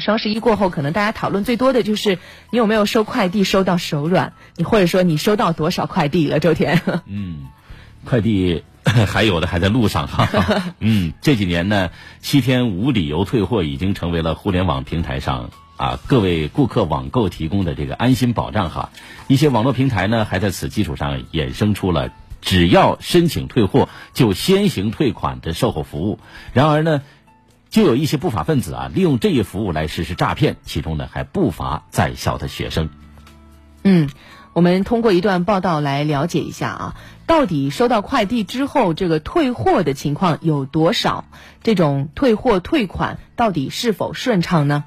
双十一过后，可能大家讨论最多的就是你有没有收快递收到手软，你或者说你收到多少快递了？周天，嗯，快递 还有的还在路上哈。嗯，这几年呢，七天无理由退货已经成为了互联网平台上啊各位顾客网购提供的这个安心保障哈。一些网络平台呢，还在此基础上衍生出了只要申请退货就先行退款的售后服务。然而呢。就有一些不法分子啊，利用这一服务来实施诈骗，其中呢还不乏在校的学生。嗯，我们通过一段报道来了解一下啊，到底收到快递之后这个退货的情况有多少？这种退货退款到底是否顺畅呢？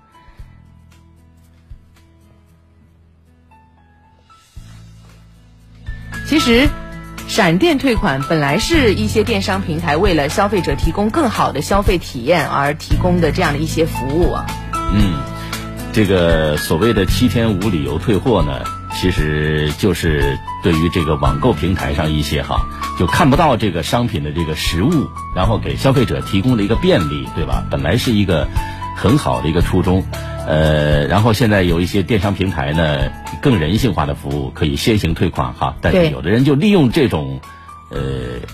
其实。闪电退款本来是一些电商平台为了消费者提供更好的消费体验而提供的这样的一些服务啊。嗯，这个所谓的七天无理由退货呢，其实就是对于这个网购平台上一些哈，就看不到这个商品的这个实物，然后给消费者提供了一个便利，对吧？本来是一个很好的一个初衷。呃，然后现在有一些电商平台呢，更人性化的服务可以先行退款哈，但是有的人就利用这种，呃，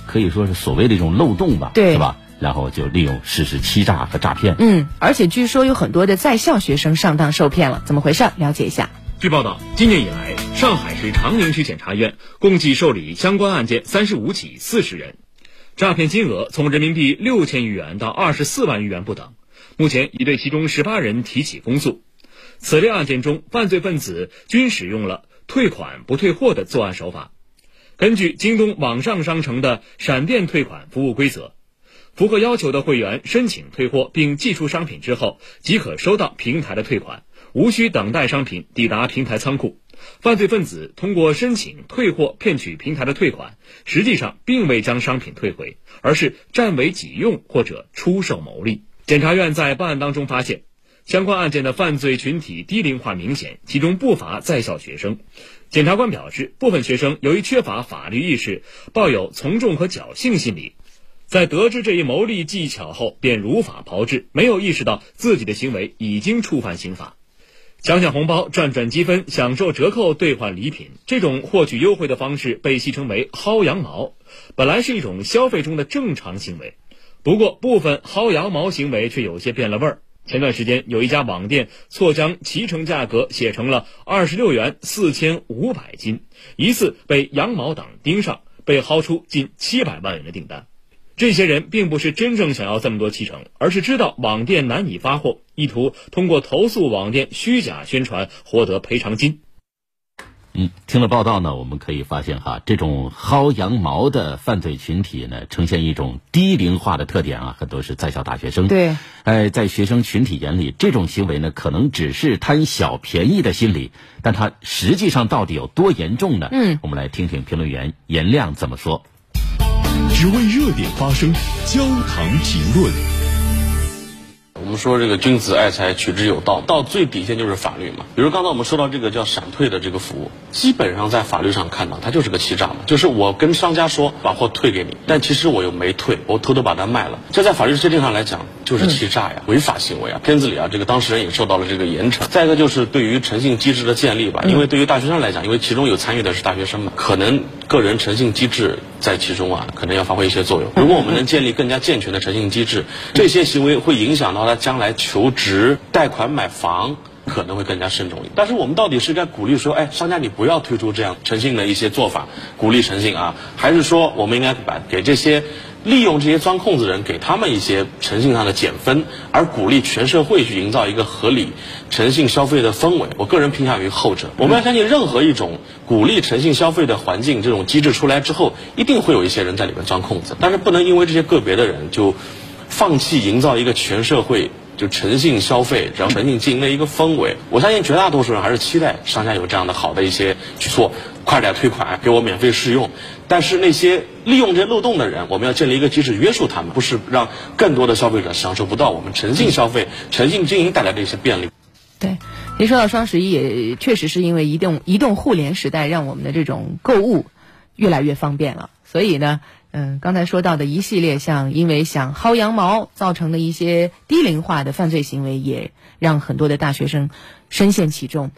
可以说是所谓的一种漏洞吧，对是吧？然后就利用实施欺诈和诈骗。嗯，而且据说有很多的在校学生上当受骗了，怎么回事？了解一下。据报道，今年以来，上海市长宁区检察院共计受理相关案件三十五起，四十人，诈骗金额从人民币六千余元到二十四万余元不等。目前已对其中十八人提起公诉。此类案件中，犯罪分子均使用了退款不退货的作案手法。根据京东网上商城的闪电退款服务规则，符合要求的会员申请退货并寄出商品之后，即可收到平台的退款，无需等待商品抵达平台仓库。犯罪分子通过申请退货骗取平台的退款，实际上并未将商品退回，而是占为己用或者出售牟利。检察院在办案当中发现，相关案件的犯罪群体低龄化明显，其中不乏在校学生。检察官表示，部分学生由于缺乏法律意识，抱有从众和侥幸心理，在得知这一牟利技巧后，便如法炮制，没有意识到自己的行为已经触犯刑法。抢抢红包、赚赚积分、享受折扣兑换礼品，这种获取优惠的方式被戏称为“薅羊毛”，本来是一种消费中的正常行为。不过，部分薅羊毛行为却有些变了味儿。前段时间，有一家网店错将脐橙价格写成了二十六元四千五百斤，疑似被羊毛党盯上，被薅出近七百万元的订单。这些人并不是真正想要这么多脐橙，而是知道网店难以发货，意图通过投诉网店虚假宣传获得赔偿金。嗯，听了报道呢，我们可以发现哈，这种薅羊毛的犯罪群体呢，呈现一种低龄化的特点啊，很多是在校大学生。对，哎，在学生群体眼里，这种行为呢，可能只是贪小便宜的心理，但它实际上到底有多严重呢？嗯，我们来听听评论员颜亮怎么说。只为热点发声，焦糖评论。我们说这个君子爱财，取之有道，到最底线就是法律嘛。比如刚才我们说到这个叫闪退的这个服务，基本上在法律上看到，它就是个欺诈嘛。就是我跟商家说把货退给你，但其实我又没退，我偷偷把它卖了。这在法律界定上来讲就是欺诈呀，违法行为啊。片子里啊，这个当事人也受到了这个严惩。再一个就是对于诚信机制的建立吧，因为对于大学生来讲，因为其中有参与的是大学生嘛，可能个人诚信机制在其中啊，可能要发挥一些作用。如果我们能建立更加健全的诚信机制，这些行为会影响到他。将来求职、贷款买房可能会更加慎重一点。但是我们到底是该鼓励说，哎，商家你不要推出这样诚信的一些做法，鼓励诚信啊，还是说我们应该把给这些利用这些钻空子人，给他们一些诚信上的减分，而鼓励全社会去营造一个合理诚信消费的氛围？我个人偏向于后者。我们要相信，任何一种鼓励诚信消费的环境，这种机制出来之后，一定会有一些人在里面钻空子，但是不能因为这些个别的人就。放弃营造一个全社会就诚信消费、然后诚信经营的一个氛围。我相信绝大多数人还是期待商家有这样的好的一些举措，快点退款，给我免费试用。但是那些利用这些漏洞的人，我们要建立一个机制约束他们，不是让更多的消费者享受不到我们诚信消费、诚信经营带来的一些便利。对，您说到双十一，也确实是因为移动移动互联时代，让我们的这种购物越来越方便了。所以呢。嗯，刚才说到的一系列像因为想薅羊毛造成的一些低龄化的犯罪行为，也让很多的大学生深陷其中。